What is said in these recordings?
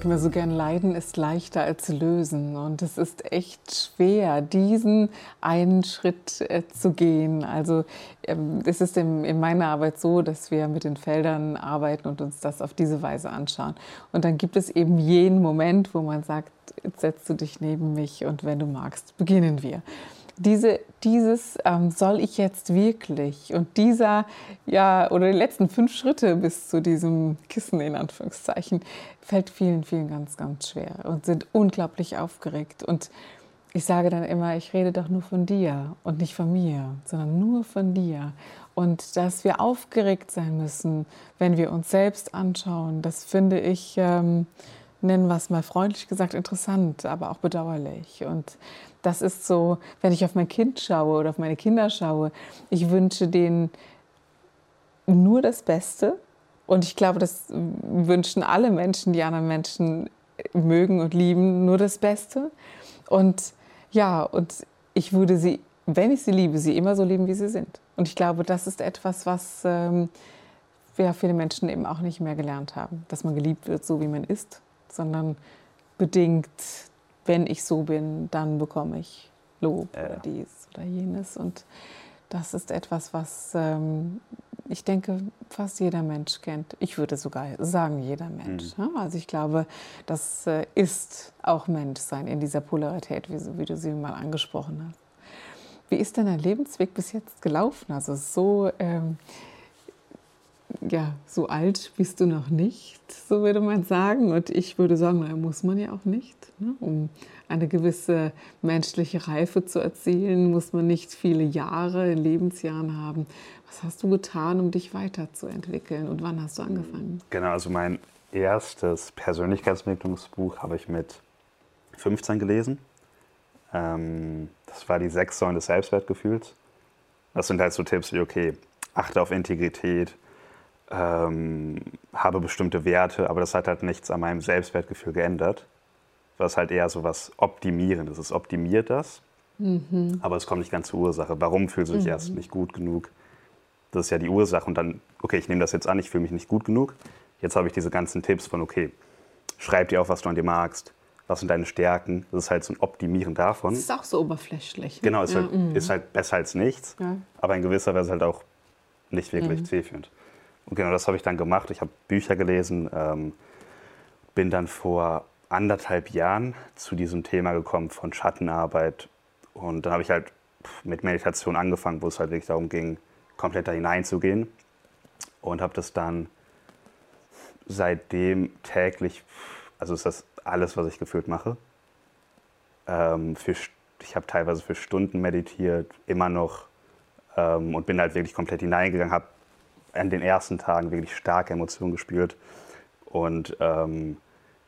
Sage immer so gern, Leiden ist leichter als Lösen. Und es ist echt schwer, diesen einen Schritt äh, zu gehen. Also ähm, es ist in, in, meiner Arbeit so, dass wir mit den Feldern arbeiten und uns das auf diese Weise anschauen. Und dann gibt es eben jenen Moment, wo man sagt, jetzt setzt du dich neben mich und wenn du magst, beginnen wir diese, dieses ähm, soll ich jetzt wirklich und dieser, ja, oder die letzten fünf Schritte bis zu diesem Kissen in Anführungszeichen, fällt vielen, vielen ganz, ganz schwer und sind unglaublich aufgeregt. Und ich sage dann immer, ich rede doch nur von dir und nicht von mir, sondern nur von dir. Und dass wir aufgeregt sein müssen, wenn wir uns selbst anschauen, das finde ich, ähm, nennen wir es mal freundlich gesagt, interessant, aber auch bedauerlich. Und das ist so, wenn ich auf mein Kind schaue oder auf meine Kinder schaue, ich wünsche denen nur das Beste. Und ich glaube, das wünschen alle Menschen, die anderen Menschen mögen und lieben, nur das Beste. Und ja, und ich würde sie, wenn ich sie liebe, sie immer so lieben, wie sie sind. Und ich glaube, das ist etwas, was ähm, ja, viele Menschen eben auch nicht mehr gelernt haben, dass man geliebt wird, so wie man ist, sondern bedingt wenn ich so bin, dann bekomme ich Lob ja. oder dies oder jenes. Und das ist etwas, was ähm, ich denke, fast jeder Mensch kennt. Ich würde sogar sagen, jeder Mensch. Mhm. Also ich glaube, das äh, ist auch Menschsein in dieser Polarität, wie, wie, du sie mal angesprochen hast. Wie ist denn dein Lebensweg bis jetzt gelaufen? Also so ähm, ja, so alt bist du noch nicht, so würde man sagen. Und ich würde sagen, naja, muss man ja auch nicht. Ne? Um eine gewisse menschliche Reife zu erzielen, muss man nicht viele Jahre, Lebensjahren haben. Was hast du getan, um dich weiterzuentwickeln und wann hast du angefangen? Genau, also mein erstes Persönlichkeitsentwicklungsbuch habe ich mit 15 gelesen. Ähm, das war die sechs Säulen des Selbstwertgefühls. Das sind halt so Tipps wie, okay, achte auf Integrität, ähm, habe bestimmte Werte, aber das hat halt nichts an meinem Selbstwertgefühl geändert. Was halt eher so was Optimierendes. Es optimiert das, mhm. aber es kommt nicht ganz zur Ursache. Warum fühlst du dich mhm. erst nicht gut genug? Das ist ja die Ursache. Und dann, okay, ich nehme das jetzt an, ich fühle mich nicht gut genug. Jetzt habe ich diese ganzen Tipps von, okay, schreib dir auf, was du an dir magst. Was sind deine Stärken? Das ist halt so ein Optimieren davon. Das ist auch so oberflächlich. Ne? Genau, ist, ja, halt, mhm. ist, halt, besser als nichts, ja. aber in gewisser Weise halt auch nicht wirklich mhm. zielführend. Und genau das habe ich dann gemacht. Ich habe Bücher gelesen, ähm, bin dann vor anderthalb Jahren zu diesem Thema gekommen von Schattenarbeit. Und dann habe ich halt mit Meditation angefangen, wo es halt wirklich darum ging, komplett da hineinzugehen. Und habe das dann seitdem täglich, also ist das alles, was ich gefühlt mache. Ähm, für, ich habe teilweise für Stunden meditiert, immer noch ähm, und bin halt wirklich komplett hineingegangen, habe an den ersten Tagen wirklich starke Emotionen gespürt. Und ähm,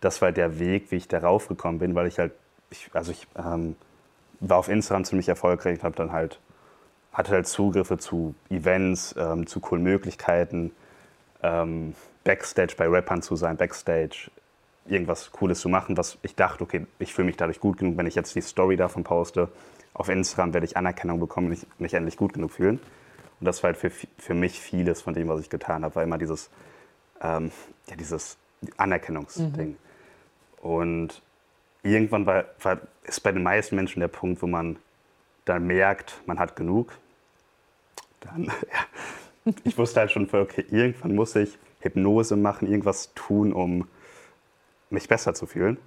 das war der Weg, wie ich darauf gekommen bin, weil ich halt, ich, also ich ähm, war auf Instagram ziemlich erfolgreich und habe dann halt, hatte halt Zugriffe zu Events, ähm, zu coolen Möglichkeiten, ähm, Backstage bei Rappern zu sein, Backstage irgendwas Cooles zu machen, was ich dachte, okay, ich fühle mich dadurch gut genug, wenn ich jetzt die Story davon poste. Auf Instagram werde ich Anerkennung bekommen und mich endlich gut genug fühlen. Und das war halt für, für mich vieles von dem, was ich getan habe, war immer dieses, ähm, ja, dieses Anerkennungsding. Mhm. Und irgendwann war, war, ist bei den meisten Menschen der Punkt, wo man dann merkt, man hat genug. Dann, ja, ich wusste halt schon, okay, irgendwann muss ich Hypnose machen, irgendwas tun, um mich besser zu fühlen.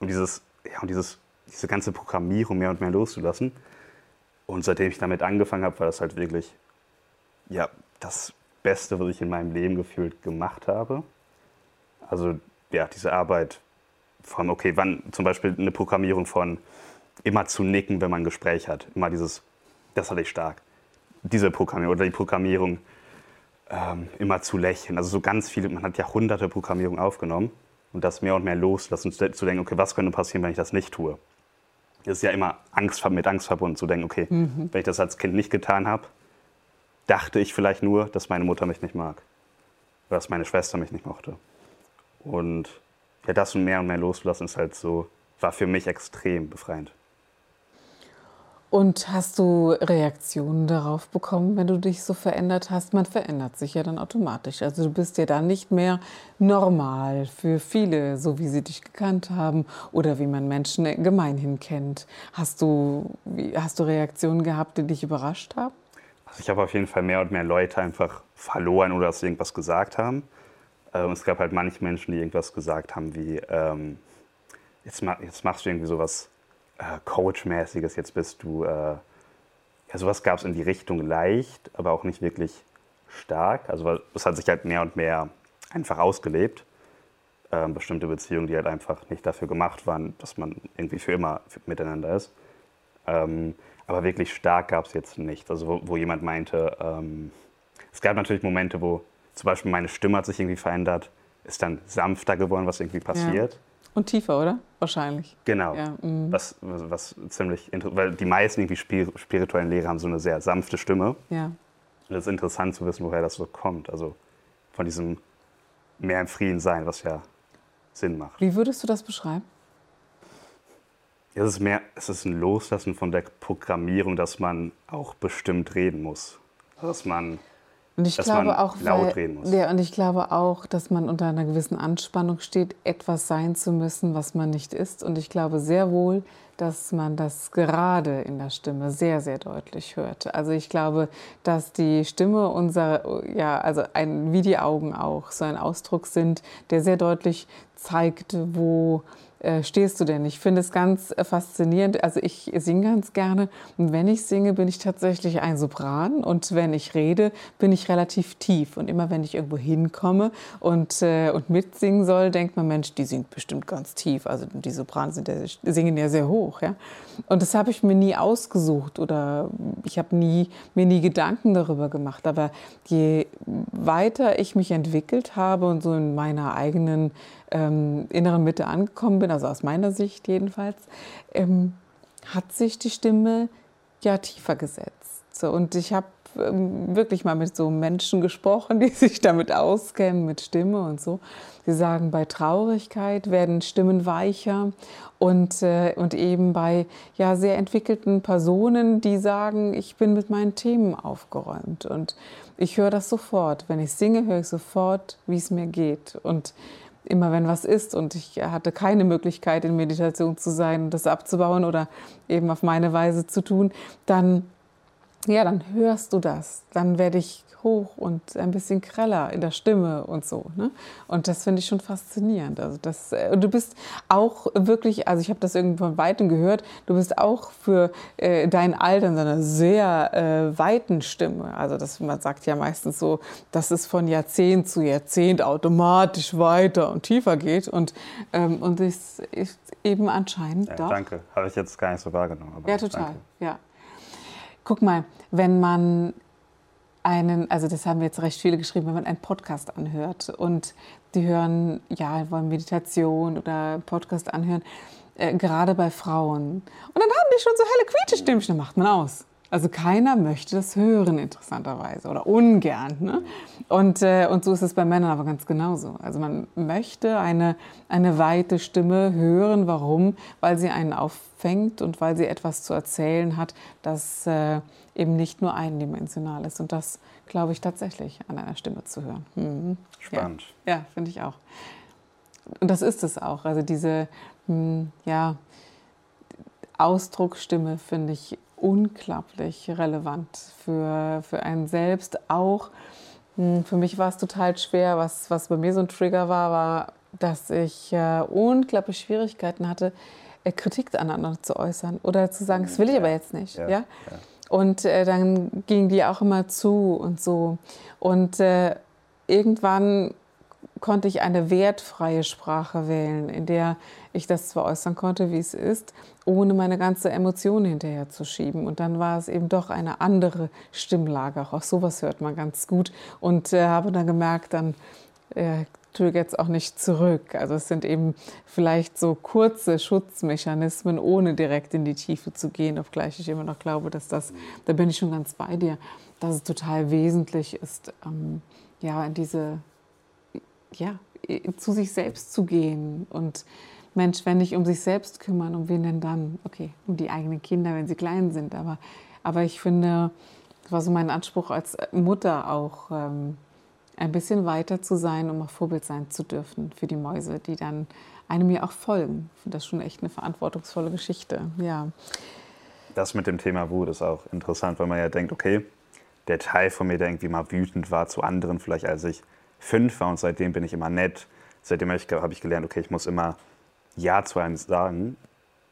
Und dieses, ja, und dieses, diese ganze Programmierung mehr und mehr loszulassen. Und seitdem ich damit angefangen habe, war das halt wirklich ja, das Beste, was ich in meinem Leben gefühlt gemacht habe. Also ja, diese Arbeit von, okay, wann zum Beispiel eine Programmierung von immer zu nicken, wenn man ein Gespräch hat. Immer dieses, das hatte ich stark. Diese Programmierung oder die Programmierung ähm, immer zu lächeln. Also so ganz viele, man hat ja hunderte Programmierungen aufgenommen und das mehr und mehr loslassen, zu denken, okay, was könnte passieren, wenn ich das nicht tue? Es ist ja immer Angst, mit Angst verbunden, zu denken, okay, mhm. wenn ich das als Kind nicht getan habe, dachte ich vielleicht nur, dass meine Mutter mich nicht mag. Oder dass meine Schwester mich nicht mochte. Und ja, das und mehr und mehr loslassen ist halt so, war für mich extrem befreiend. Und hast du Reaktionen darauf bekommen, wenn du dich so verändert hast? Man verändert sich ja dann automatisch. Also du bist ja dann nicht mehr normal für viele, so wie sie dich gekannt haben oder wie man Menschen gemeinhin kennt. Hast du, hast du Reaktionen gehabt, die dich überrascht haben? Also ich habe auf jeden Fall mehr und mehr Leute einfach verloren oder dass sie irgendwas gesagt haben. Ähm, es gab halt manche Menschen, die irgendwas gesagt haben wie, ähm, jetzt, jetzt machst du irgendwie sowas äh, Coach-mäßiges, jetzt bist du, äh, ja, sowas gab es in die Richtung leicht, aber auch nicht wirklich stark. Also es hat sich halt mehr und mehr einfach ausgelebt. Ähm, bestimmte Beziehungen, die halt einfach nicht dafür gemacht waren, dass man irgendwie für immer miteinander ist. Ähm, aber wirklich stark gab es jetzt nichts. Also wo, wo jemand meinte, ähm, es gab natürlich Momente, wo zum Beispiel meine Stimme hat sich irgendwie verändert, ist dann sanfter geworden, was irgendwie passiert. Ja. Und tiefer, oder? Wahrscheinlich. Genau. Ja, mm. was, was, was, ziemlich interessant, weil die meisten irgendwie spirituellen Lehrer haben so eine sehr sanfte Stimme. Ja. Und es ist interessant zu wissen, woher das so kommt. Also von diesem mehr im Frieden sein, was ja Sinn macht. Wie würdest du das beschreiben? Es ist mehr, es ist ein Loslassen von der Programmierung, dass man auch bestimmt reden muss. Dass man und ich dass glaube man auch, laut weil, reden muss. Ja, und ich glaube auch, dass man unter einer gewissen Anspannung steht, etwas sein zu müssen, was man nicht ist. Und ich glaube sehr wohl, dass man das gerade in der Stimme sehr, sehr deutlich hört. Also ich glaube, dass die Stimme unser, ja, also ein, wie die Augen auch, so ein Ausdruck sind, der sehr deutlich zeigt, wo äh, stehst du denn? Ich finde es ganz äh, faszinierend. Also ich singe ganz gerne und wenn ich singe, bin ich tatsächlich ein Sopran und wenn ich rede, bin ich relativ tief. Und immer wenn ich irgendwo hinkomme und, äh, und mitsingen soll, denkt man, Mensch, die singt bestimmt ganz tief. Also die Sopranen sind singen ja sehr hoch. Ja? Und das habe ich mir nie ausgesucht oder ich habe nie, mir nie Gedanken darüber gemacht. Aber je weiter ich mich entwickelt habe und so in meiner eigenen ähm, inneren Mitte angekommen bin, also aus meiner Sicht jedenfalls, ähm, hat sich die Stimme ja tiefer gesetzt. So, und ich habe ähm, wirklich mal mit so Menschen gesprochen, die sich damit auskennen, mit Stimme und so. Sie sagen, bei Traurigkeit werden Stimmen weicher und, äh, und eben bei ja, sehr entwickelten Personen, die sagen, ich bin mit meinen Themen aufgeräumt. Und ich höre das sofort. Wenn ich singe, höre ich sofort, wie es mir geht. Und immer wenn was ist und ich hatte keine Möglichkeit in Meditation zu sein, das abzubauen oder eben auf meine Weise zu tun, dann ja, dann hörst du das. Dann werde ich hoch und ein bisschen greller in der Stimme und so. Ne? Und das finde ich schon faszinierend. Also das, äh, du bist auch wirklich, also ich habe das irgendwo von Weitem gehört, du bist auch für äh, dein Alter in einer sehr äh, weiten Stimme. Also das, man sagt ja meistens so, dass es von Jahrzehnt zu Jahrzehnt automatisch weiter und tiefer geht. Und, ähm, und es ist eben anscheinend ja, doch. Danke, habe ich jetzt gar nicht so wahrgenommen. ja, total. Danke. Ja. Guck mal, wenn man einen, also das haben jetzt recht viele geschrieben, wenn man einen Podcast anhört und die hören, ja, wollen Meditation oder Podcast anhören, äh, gerade bei Frauen. Und dann haben die schon so helle Quietschestimmchen, macht man aus. Also keiner möchte das hören, interessanterweise, oder ungern. Ne? Und, äh, und so ist es bei Männern aber ganz genauso. Also man möchte eine, eine weite Stimme hören. Warum? Weil sie einen auffängt und weil sie etwas zu erzählen hat, das äh, eben nicht nur eindimensional ist. Und das glaube ich tatsächlich an einer Stimme zu hören. Mhm. Spannend. Ja, ja finde ich auch. Und das ist es auch. Also diese, mh, hm, ja, Ausdrucksstimme finde ich unglaublich relevant für, für einen selbst. Auch hm, für mich war es total schwer, was, was bei mir so ein Trigger war, war, dass ich äh, unglaublich Schwierigkeiten hatte, äh, Kritik aneinander zu äußern oder zu sagen, das will ich aber jetzt nicht. Ja, ja? ja. Und äh, dann ging die auch immer zu und so. Und äh, irgendwann konnte ich eine wertfreie Sprache wählen, in der ich das zwar äußern konnte, wie es ist, ohne meine ganze Emotion hinterher zu schieben. Und dann war es eben doch eine andere Stimmlage. Auch sowas hört man ganz gut. Und äh, habe dann gemerkt, dann äh, triggert es auch nicht zurück. Also es sind eben vielleicht so kurze Schutzmechanismen, ohne direkt in die Tiefe zu gehen, obgleich ich immer noch glaube, dass das, da bin ich schon ganz bei dir, dass es total wesentlich ist, ähm, ja, in diese, ja, zu sich selbst zu gehen und Mensch, wenn nicht um sich selbst kümmern, um wen denn dann? Okay, um die eigenen Kinder, wenn sie klein sind, aber, aber ich finde, das war so mein Anspruch als Mutter auch, ähm, ein bisschen weiter zu sein, um auch Vorbild sein zu dürfen für die Mäuse, die dann einem ja auch folgen. Ich finde das schon echt eine verantwortungsvolle Geschichte. Ja. Das mit dem Thema Wut ist auch interessant, weil man ja denkt, okay, der Teil von mir, der irgendwie mal wütend war zu anderen, vielleicht als ich fünf war und seitdem bin ich immer nett. Seitdem habe ich, gelernt, okay, ich muss immer Ja zu einem sagen.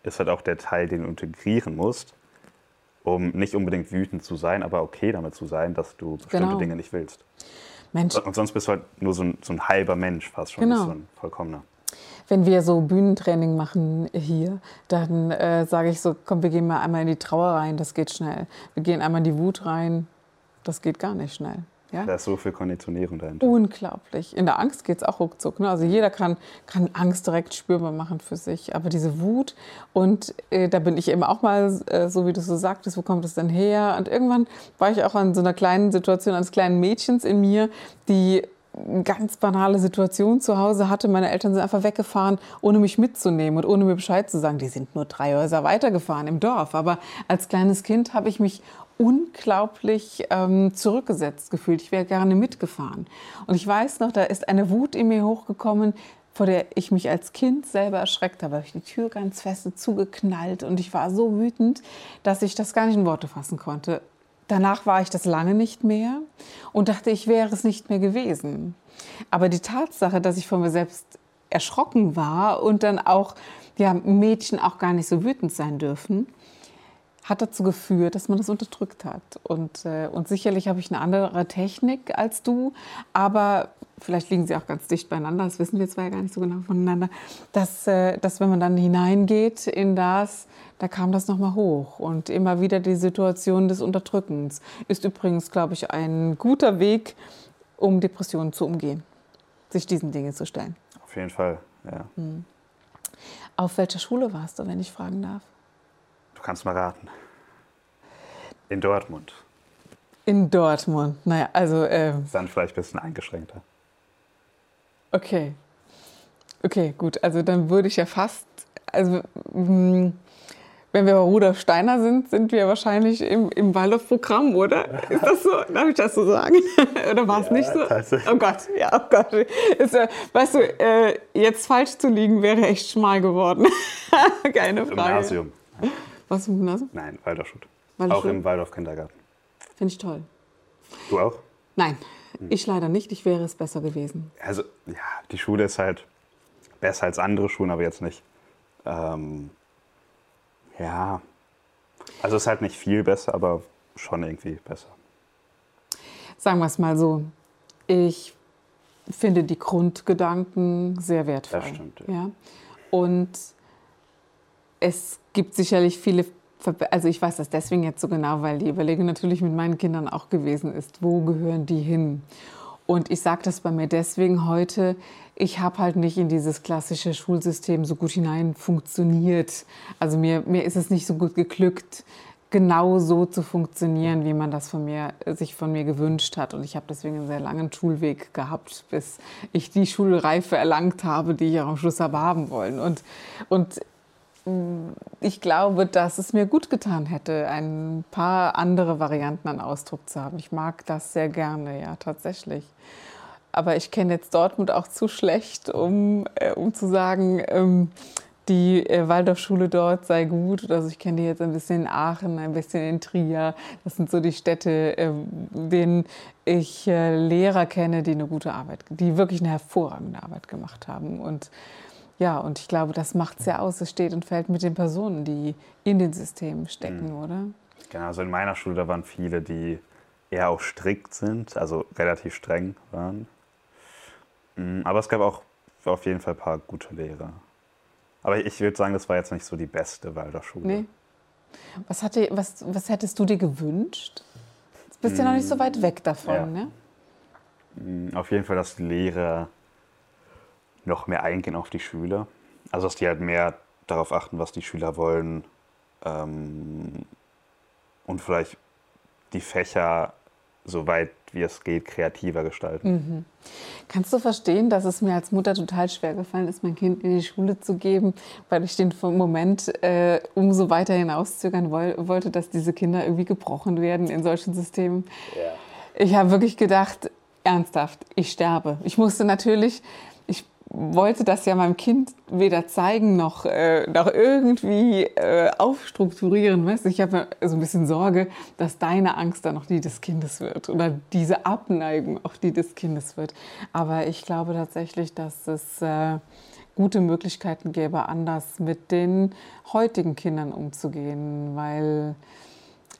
Ist halt auch der Teil, den du integrieren musst, um nicht unbedingt wütend zu sein, aber okay damit zu sein, dass du bestimmte genau. Dinge nicht willst. Mensch. Und sonst bist du halt nur so ein, so ein halber Mensch fast schon, genau. so ein vollkommener. Wenn wir so Bühnentraining machen hier, dann äh, sage ich so, komm, wir gehen mal einmal in die Trauer rein, das geht schnell. Wir gehen einmal in die Wut rein, das geht gar nicht schnell. Ja? Da ist so viel Konditionierung dahinter. Unglaublich. In der Angst geht es auch ruckzuck. Ne? Also jeder kann, kann Angst direkt spürbar machen für sich. Aber diese Wut, und äh, da bin ich eben auch mal, äh, so wie du so sagtest, wo kommt es denn her? Und irgendwann war ich auch an so einer kleinen Situation eines kleinen Mädchens in mir, die ganz banale Situation zu Hause hatte. Meine Eltern sind einfach weggefahren, ohne mich mitzunehmen und ohne mir Bescheid zu sagen. Die sind nur drei Häuser weitergefahren im Dorf. Aber als kleines Kind habe ich mich unglaublich ähm, zurückgesetzt gefühlt. Ich wäre gerne mitgefahren. Und ich weiß noch, da ist eine Wut in mir hochgekommen, vor der ich mich als Kind selber erschreckt habe. Da habe ich die Tür ganz fest zugeknallt und ich war so wütend, dass ich das gar nicht in Worte fassen konnte. Danach war ich das lange nicht mehr und dachte, ich wäre es nicht mehr gewesen. Aber die Tatsache, dass ich von mir selbst erschrocken war und dann auch ja, Mädchen auch gar nicht so wütend sein dürfen, hat dazu geführt, dass man das unterdrückt hat. Und, äh, und sicherlich habe ich eine andere Technik als du, aber vielleicht liegen sie auch ganz dicht beieinander, das wissen wir zwar ja gar nicht so genau voneinander, dass, äh, dass wenn man dann hineingeht in das, da kam das nochmal hoch. Und immer wieder die Situation des Unterdrückens ist übrigens, glaube ich, ein guter Weg, um Depressionen zu umgehen, sich diesen Dingen zu stellen. Auf jeden Fall, ja. Hm. Auf welcher Schule warst du, wenn ich fragen darf? Du kannst mal raten. In Dortmund. In Dortmund. Naja, also. Äh, Dann vielleicht ein bisschen eingeschränkter. Okay. Okay, gut. Also dann würde ich ja fast. Also. Hm, wenn wir bei Rudolf Steiner sind, sind wir wahrscheinlich im, im Waldorf-Programm, oder? Ist das so? Darf ich das so sagen? oder war es ja, nicht so? Oh Gott, ja, oh Gott. Ist, äh, weißt du, äh, jetzt falsch zu liegen wäre echt schmal geworden. Keine Frage. Gymnasium. Was im Gymnasium? Nein, Waldorfschule. Auch im Waldorf-Kindergarten. Finde ich toll. Du auch? Nein, hm. ich leider nicht. Ich wäre es besser gewesen. Also, ja, die Schule ist halt besser als andere Schulen, aber jetzt nicht. Ähm, ja, also es ist halt nicht viel besser, aber schon irgendwie besser. Sagen wir es mal so. Ich finde die Grundgedanken sehr wertvoll. Das stimmt. Ja. ja. Und es gibt sicherlich viele, also ich weiß das deswegen jetzt so genau, weil die Überlegung natürlich mit meinen Kindern auch gewesen ist, wo gehören die hin? Und ich sage das bei mir deswegen heute, ich habe halt nicht in dieses klassische Schulsystem so gut hinein funktioniert. Also mir, mir ist es nicht so gut geglückt, genau so zu funktionieren, wie man das von mir, sich von mir gewünscht hat. Und ich habe deswegen einen sehr langen Schulweg gehabt, bis ich die Schulreife erlangt habe, die ich auch am Schluss habe haben wollen. Und, und ich glaube, dass es mir gut getan hätte, ein paar andere Varianten an Ausdruck zu haben. Ich mag das sehr gerne, ja, tatsächlich. Aber ich kenne jetzt Dortmund auch zu schlecht, um, äh, um zu sagen, ähm, die äh, Waldorfschule dort sei gut. Also ich kenne die jetzt ein bisschen in Aachen, ein bisschen in Trier. Das sind so die Städte, äh, denen ich Lehrer kenne, die eine gute Arbeit, die wirklich eine hervorragende Arbeit gemacht haben. Und ja, und ich glaube, das macht es ja aus. Es steht und fällt mit den Personen, die in den Systemen stecken, mhm. oder? Genau, also in meiner Schule, da waren viele, die eher auch strikt sind, also relativ streng waren. Mhm, aber es gab auch auf jeden Fall ein paar gute Lehrer. Aber ich würde sagen, das war jetzt nicht so die beste Waldorfschule. Nee. Was, hatte, was, was hättest du dir gewünscht? Du bist ja noch nicht so weit weg davon, ja. ne? Mhm, auf jeden Fall, dass Lehrer noch mehr eingehen auf die Schüler. Also dass die halt mehr darauf achten, was die Schüler wollen ähm, und vielleicht die Fächer soweit wie es geht, kreativer gestalten. Mhm. Kannst du verstehen, dass es mir als Mutter total schwer gefallen ist, mein Kind in die Schule zu geben, weil ich den Moment äh, umso weiter hinauszögern woll wollte, dass diese Kinder irgendwie gebrochen werden in solchen Systemen? Ja. Ich habe wirklich gedacht, ernsthaft, ich sterbe. Ich musste natürlich wollte das ja meinem Kind weder zeigen noch, äh, noch irgendwie äh, aufstrukturieren. Weißt? Ich habe so ein bisschen Sorge, dass deine Angst dann noch die des Kindes wird oder diese Abneigung auch die des Kindes wird. Aber ich glaube tatsächlich, dass es äh, gute Möglichkeiten gäbe, anders mit den heutigen Kindern umzugehen, weil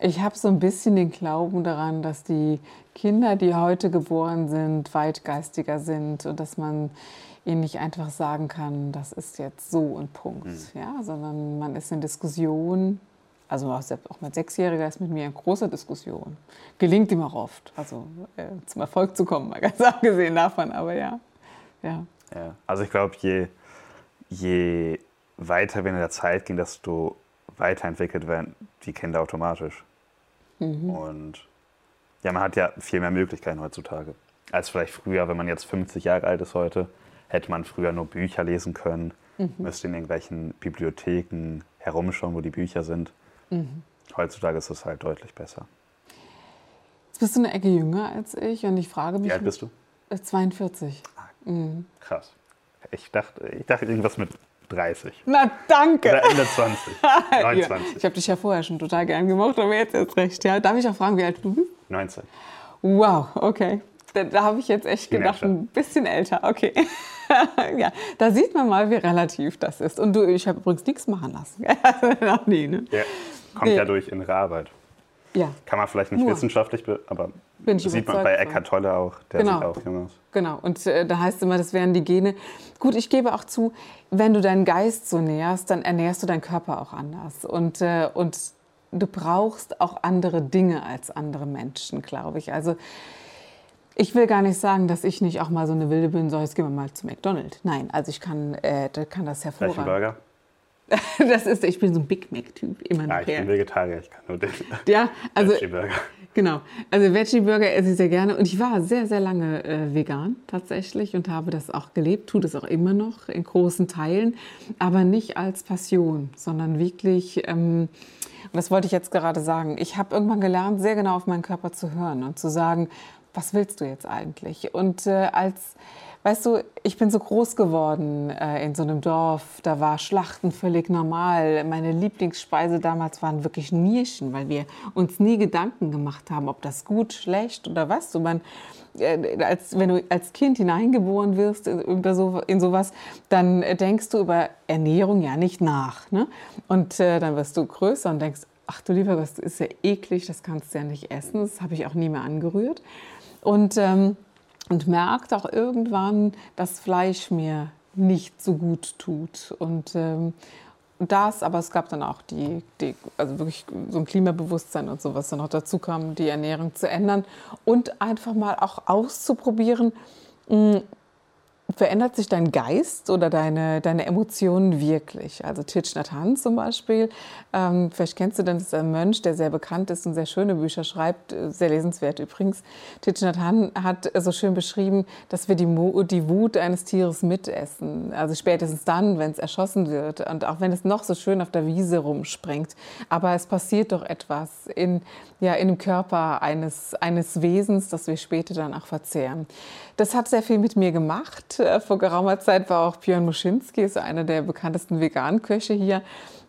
ich habe so ein bisschen den Glauben daran, dass die Kinder, die heute geboren sind, weit geistiger sind und dass man ihnen nicht einfach sagen kann, das ist jetzt so und Punkt, mhm. ja, sondern man ist in Diskussion. Also auch mit Sechsjähriger ist mit mir in großer Diskussion. Gelingt ihm auch oft, also äh, zum Erfolg zu kommen, mal ganz abgesehen davon, aber ja. Ja, ja. also ich glaube, je, je weiter wir in der Zeit gehen, desto weiterentwickelt werden die Kinder automatisch. Mhm. Und ja, man hat ja viel mehr Möglichkeiten heutzutage als vielleicht früher, wenn man jetzt 50 Jahre alt ist heute hätte man früher nur Bücher lesen können, mhm. müsste in irgendwelchen Bibliotheken herumschauen, wo die Bücher sind. Mhm. Heutzutage ist es halt deutlich besser. Jetzt bist du eine Ecke jünger als ich und ich frage mich. Wie alt bist du? 42. Ah, mhm. Krass. Ich dachte, ich dachte irgendwas mit 30. Na, danke. Oder Ende 20. 29. ja, ich habe dich ja vorher schon total gern gemacht, aber jetzt erst recht. Ja. Darf ich auch fragen, wie alt du bist? 19. Wow, okay. Da, da habe ich jetzt echt gedacht, ein bisschen älter. Okay. ja, da sieht man mal, wie relativ das ist. Und du, ich habe übrigens nichts machen lassen. Noch nie, ne? Ja, kommt nee. ja durch innere Arbeit. Ja. Kann man vielleicht nicht Nur. wissenschaftlich, aber sieht man bei Eckhart Tolle auch, der genau. sieht auch jung aus. Genau, und äh, da heißt es immer, das wären die Gene. Gut, ich gebe auch zu, wenn du deinen Geist so nährst, dann ernährst du deinen Körper auch anders. Und, äh, und du brauchst auch andere Dinge als andere Menschen, glaube ich. Also ich will gar nicht sagen, dass ich nicht auch mal so eine wilde bin, so jetzt gehen wir mal zu McDonald's. Nein, also ich kann, äh, kann das hervorragend. Burger? das ist, ich bin so ein Big Mac-Typ, immer noch. Ja, ich bin Vegetarier, ich kann nur den. Ja, also. Veggie-Burger. Genau, also Veggie-Burger esse ich sehr gerne und ich war sehr, sehr lange äh, vegan tatsächlich und habe das auch gelebt, tue das auch immer noch in großen Teilen, aber nicht als Passion, sondern wirklich. Ähm, und das wollte ich jetzt gerade sagen. Ich habe irgendwann gelernt, sehr genau auf meinen Körper zu hören und zu sagen, was willst du jetzt eigentlich? Und äh, als, weißt du, ich bin so groß geworden äh, in so einem Dorf, da war Schlachten völlig normal. Meine Lieblingsspeise damals waren wirklich Nierchen, weil wir uns nie Gedanken gemacht haben, ob das gut, schlecht oder was. So man, äh, als, wenn du als Kind hineingeboren wirst in, so, in sowas, dann denkst du über Ernährung ja nicht nach. Ne? Und äh, dann wirst du größer und denkst, ach du lieber das ist ja eklig, das kannst du ja nicht essen. Das habe ich auch nie mehr angerührt und, ähm, und merkt auch irgendwann, dass Fleisch mir nicht so gut tut. Und ähm, das, aber es gab dann auch die, die, also wirklich so ein Klimabewusstsein und so, was dann noch dazu kam, die Ernährung zu ändern und einfach mal auch auszuprobieren, mh, verändert sich dein Geist oder deine, deine Emotionen wirklich? Also Thich Nhat Hanh zum Beispiel, ähm, vielleicht kennst du den, das ist ein Mönch, der sehr bekannt ist und sehr schöne Bücher schreibt, äh, sehr lesenswert übrigens. Thich Nhat Hanh hat so schön beschrieben, dass wir die, Mo die Wut eines Tieres mitessen, also spätestens dann, wenn es erschossen wird und auch wenn es noch so schön auf der Wiese rumspringt. Aber es passiert doch etwas in, ja, in dem Körper eines, eines Wesens, das wir später dann auch verzehren. Das hat sehr viel mit mir gemacht äh, vor geraumer Zeit war auch Björn Muschinski, ist einer der bekanntesten Veganköche hier.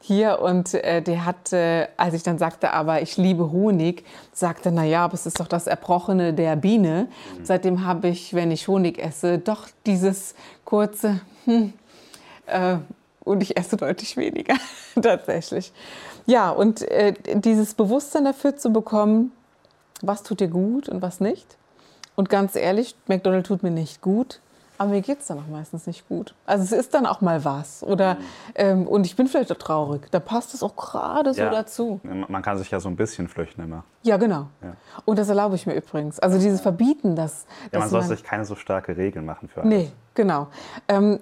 Hier und äh, der hat, äh, als ich dann sagte, aber ich liebe Honig, sagte, na ja, aber es ist doch das Erbrochene der Biene. Mhm. Seitdem habe ich, wenn ich Honig esse, doch dieses kurze, hm, äh, und ich esse deutlich weniger tatsächlich. Ja, und äh, dieses Bewusstsein dafür zu bekommen, was tut dir gut und was nicht. Und ganz ehrlich, McDonald's tut mir nicht gut Aber mir geht es dann auch meistens nicht gut. Also es ist dann auch mal was. Oder, mhm. ähm, und ich bin vielleicht auch traurig. Da passt es auch gerade so ja. dazu. Man kann sich ja so ein bisschen flüchten immer. Ja, genau. Ja. Und das erlaube ich mir übrigens. Also dieses Verbieten, das... Ja, man soll sich keine so starke Regeln machen für alles. Nee, genau. Ähm,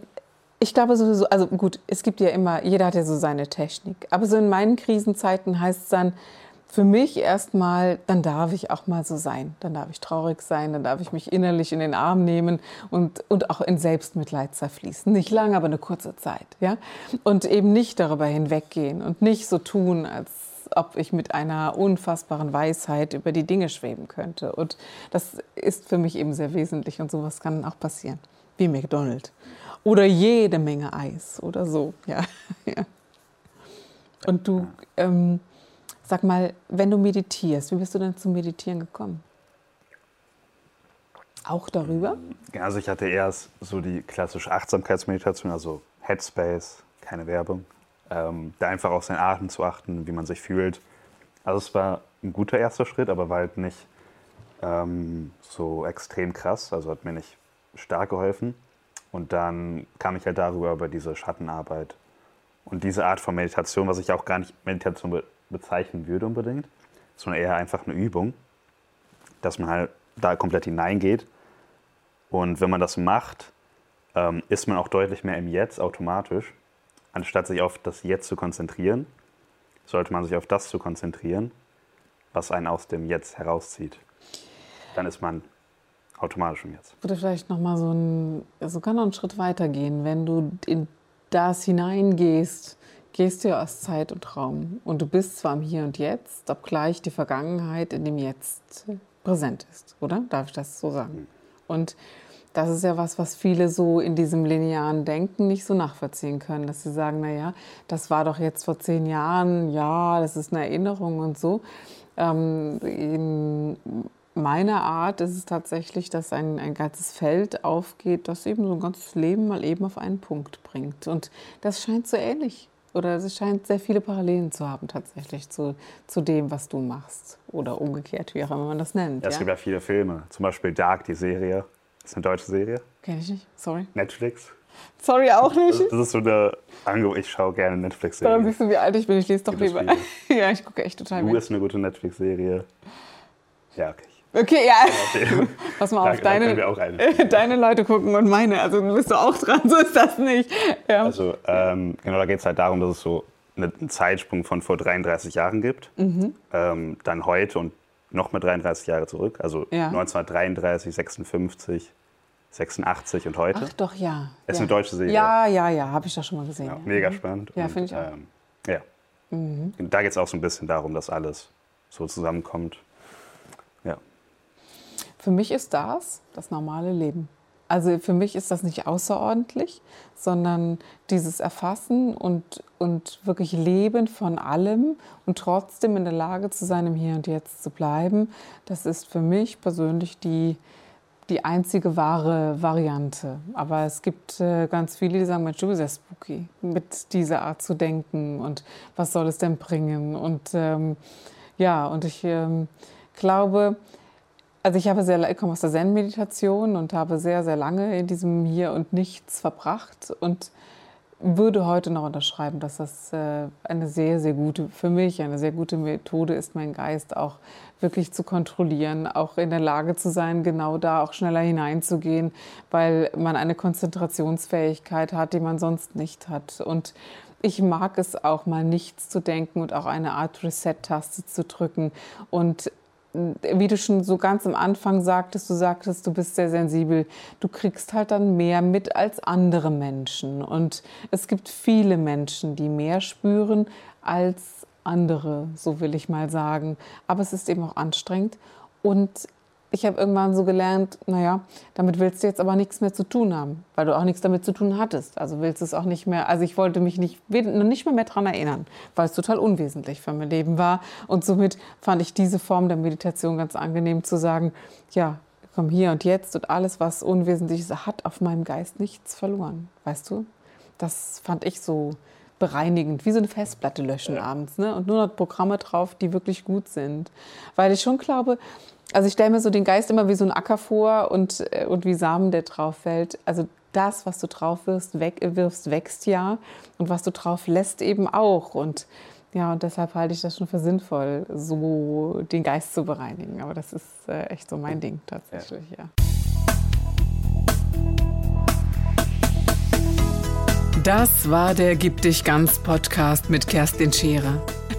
ich glaube sowieso, also gut, es gibt ja immer, jeder hat ja so seine Technik. Aber so in meinen Krisenzeiten heißt es dann, für mich erstmal, dann darf ich auch mal so sein. Dann darf ich traurig sein, dann darf ich mich innerlich in den Arm nehmen und, und auch in Selbstmitleid zerfließen. Nicht lange, aber eine kurze Zeit. Ja? Und eben nicht darüber hinweggehen und nicht so tun, als ob ich mit einer unfassbaren Weisheit über die Dinge schweben könnte. Und das ist für mich eben sehr wesentlich und sowas kann auch passieren. Wie McDonald's. Oder jede Menge Eis oder so. Ja. ja. Und du. Ähm, Sag mal, wenn du meditierst, wie bist du denn zum Meditieren gekommen? Auch darüber? Also ich hatte erst so die klassische Achtsamkeitsmeditation, also Headspace, keine Werbung. Ähm, da einfach auf seinen Atem zu achten, wie man sich fühlt. Also es war ein guter erster Schritt, aber war halt nicht ähm, so extrem krass, also hat mir nicht stark geholfen. Und dann kam ich halt darüber über diese Schattenarbeit und diese Art von Meditation, was ich auch gar nicht Meditation bezeichnen würde unbedingt, sondern eher einfach eine Übung, dass man halt da komplett hineingeht. Und wenn man das macht, ähm, ist man auch deutlich mehr im Jetzt automatisch. Anstatt sich auf das Jetzt zu konzentrieren, sollte man sich auf das zu konzentrieren, was einen aus dem Jetzt herauszieht. Dann ist man automatisch im Jetzt. Ich würde vielleicht noch mal so, ein, sogar noch einen Schritt weiter gehen, wenn du in das hineingehst, gehst du aus Zeit und Raum und du bist zwar im Hier und Jetzt, obgleich die Vergangenheit in dem Jetzt präsent ist, oder? Darf ich das so sagen? Und das ist ja was, was viele so in diesem linearen Denken nicht so nachvollziehen können, dass sie sagen, naja, das war doch jetzt vor zehn Jahren, ja, das ist eine Erinnerung und so. Ähm, in meiner Art ist es tatsächlich, dass ein, ein ganzes Feld aufgeht, das eben so ein ganzes Leben mal eben auf einen Punkt bringt. Und das scheint so ähnlich oder es scheint sehr viele Parallelen zu haben tatsächlich zu, zu dem, was du machst. Oder umgekehrt, wie auch immer man das nennt. Ja, es gibt ja viele Filme. Zum Beispiel Dark, die Serie. Das ist eine deutsche Serie. Kenn ich nicht, sorry. Netflix. Sorry, auch nicht. Das, ist so eine Angebot. Ich schaue gerne Netflix-Serien. Daran siehst du, wie alt ich bin. Ich lese doch lieber. ja, ich gucke echt total Du ist eine gute Netflix-Serie. Ja, okay. Okay, ja. Pass mal auf, da, deine, da deine Leute gucken und meine. Also bist du auch dran, so ist das nicht. Ja. Also ähm, genau, da geht es halt darum, dass es so einen Zeitsprung von vor 33 Jahren gibt. Mhm. Ähm, dann heute und noch mal 33 Jahre zurück. Also ja. 1933, 56, 86 und heute. Ach doch, ja. Es ist ja. eine deutsche Serie. Ja, ja, ja, habe ich doch schon mal gesehen. Ja, mega spannend. Ja, finde ich auch. Ähm, ja. Mhm. Da geht es auch so ein bisschen darum, dass alles so zusammenkommt. Für mich ist das das normale Leben. Also für mich ist das nicht außerordentlich, sondern dieses Erfassen und, und wirklich Leben von allem und trotzdem in der Lage zu sein, im Hier und Jetzt zu bleiben, das ist für mich persönlich die, die einzige wahre Variante. Aber es gibt äh, ganz viele, die sagen, Mensch, du bist ja spooky, mit dieser Art zu denken und was soll es denn bringen? Und ähm, ja, und ich ähm, glaube, also ich habe sehr, ich komme aus der Zen-Meditation und habe sehr, sehr lange in diesem Hier und Nichts verbracht und würde heute noch unterschreiben, dass das äh, eine sehr, sehr gute, für mich eine sehr gute Methode ist, meinen Geist auch wirklich zu kontrollieren, auch in der Lage zu sein, genau da auch schneller hineinzugehen, weil man eine Konzentrationsfähigkeit hat, die man sonst nicht hat. Und ich mag es auch mal nichts zu denken und auch eine Art Reset-Taste zu drücken und wie du schon so ganz am Anfang sagtest, du sagtest, du bist sehr sensibel, du kriegst halt dann mehr mit als andere Menschen. Und es gibt viele Menschen, die mehr spüren als andere, so will ich mal sagen. Aber es ist eben auch anstrengend. Und ich habe irgendwann so gelernt, naja, damit willst du jetzt aber nichts mehr zu tun haben, weil du auch nichts damit zu tun hattest. Also willst du es auch nicht mehr, also ich wollte mich nicht, nicht mehr, mehr daran erinnern, weil es total unwesentlich für mein Leben war. Und somit fand ich diese Form der Meditation ganz angenehm zu sagen, ja, komm hier und jetzt und alles, was unwesentlich ist, hat auf meinem Geist nichts verloren. Weißt du? Das fand ich so bereinigend, wie so eine Festplatte löschen ja. abends. Ne? Und nur noch Programme drauf, die wirklich gut sind. Weil ich schon glaube, also ich stelle mir so den Geist immer wie so ein Acker vor und, äh, und wie Samen, der drauf fällt. Also das, was du drauf wirfst, weg, wirfst, wächst ja. Und was du drauf lässt, eben auch. Und ja, und deshalb halte ich das schon für sinnvoll, so den Geist zu bereinigen. Aber das ist äh, echt so mein Ding tatsächlich, ja. ja. Das war der Gib dich ganz Podcast mit Kerstin Scherer.